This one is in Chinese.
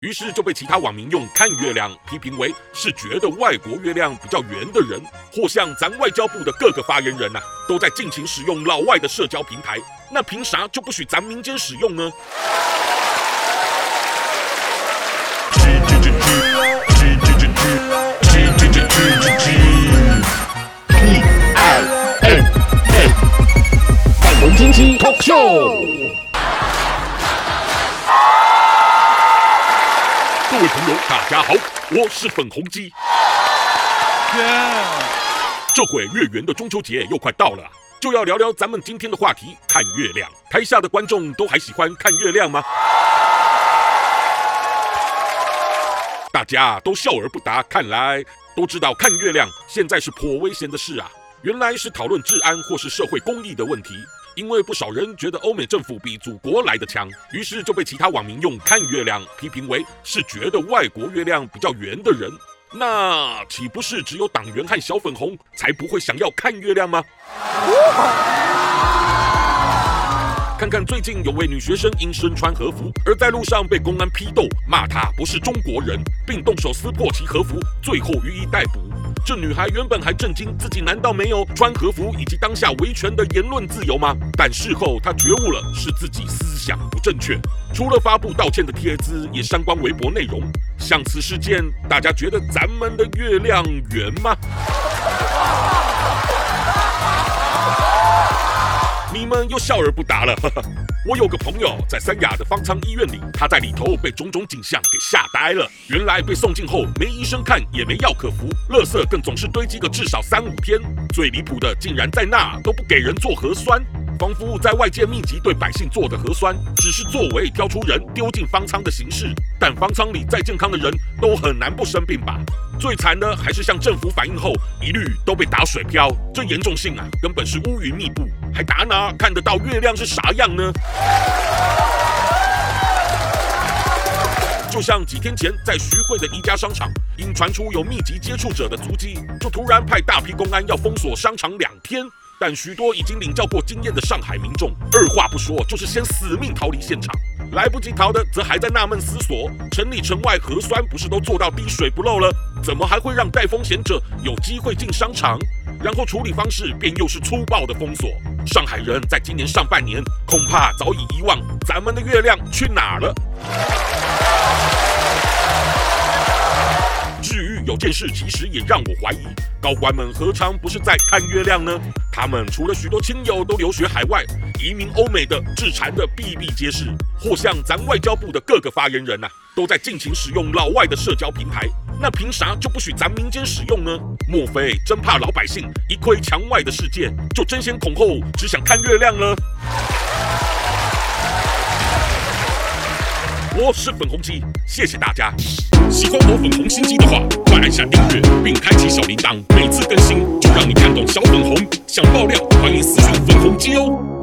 于是就被其他网民用看月亮批评为是觉得外国月亮比较圆的人，或像咱外交部的各个发言人呐、啊，都在尽情使用老外的社交平台，那凭啥就不许咱民间使用呢？Talk Show。各位朋友，大家好，我是粉红鸡。Yeah. 这会月圆的中秋节又快到了，就要聊聊咱们今天的话题——看月亮。台下的观众都还喜欢看月亮吗？大家都笑而不答，看来都知道看月亮现在是颇危险的事啊。原来是讨论治安或是社会公益的问题。因为不少人觉得欧美政府比祖国来的强，于是就被其他网民用看月亮批评为是觉得外国月亮比较圆的人。那岂不是只有党员和小粉红才不会想要看月亮吗？看看最近有位女学生因身穿和服而在路上被公安批斗，骂她不是中国人，并动手撕破其和服，最后予以逮捕。这女孩原本还震惊，自己难道没有穿和服以及当下维权的言论自由吗？但事后她觉悟了，是自己思想不正确。除了发布道歉的帖子，也删光微博内容。像此事件，大家觉得咱们的月亮圆吗？们又笑而不答了。我有个朋友在三亚的方舱医院里，他在里头被种种景象给吓呆了。原来被送进后，没医生看，也没药可服，垃圾更总是堆积个至少三五天。最离谱的，竟然在那都不给人做核酸，仿佛在外界密集对百姓做的核酸，只是作为挑出人丢进方舱的形式。但方舱里再健康的人都很难不生病吧？最惨的还是向政府反映后，一律都被打水漂，这严重性啊，根本是乌云密布，还打哪看得到月亮是啥样呢？就像几天前在徐汇的一家商场，因传出有密集接触者的足迹，就突然派大批公安要封锁商场两天。但许多已经领教过经验的上海民众，二话不说就是先死命逃离现场。来不及逃的，则还在纳闷思索：城里城外核酸不是都做到滴水不漏了，怎么还会让带风险者有机会进商场？然后处理方式便又是粗暴的封锁。上海人在今年上半年恐怕早已遗忘咱们的月亮去哪儿了。至于有件事，其实也让我怀疑，高官们何尝不是在看月亮呢？他们除了许多亲友都留学海外、移民欧美的致残的比比皆是，或像咱外交部的各个发言人呐、啊，都在尽情使用老外的社交平台，那凭啥就不许咱民间使用呢？莫非真怕老百姓一窥墙外的世界，就争先恐后只想看月亮了？我是粉红鸡，谢谢大家。喜欢我粉红心机的话，快按下订阅并开启小铃铛，每次更新让你看懂小粉红。想爆料，欢迎私信粉红鸡哦。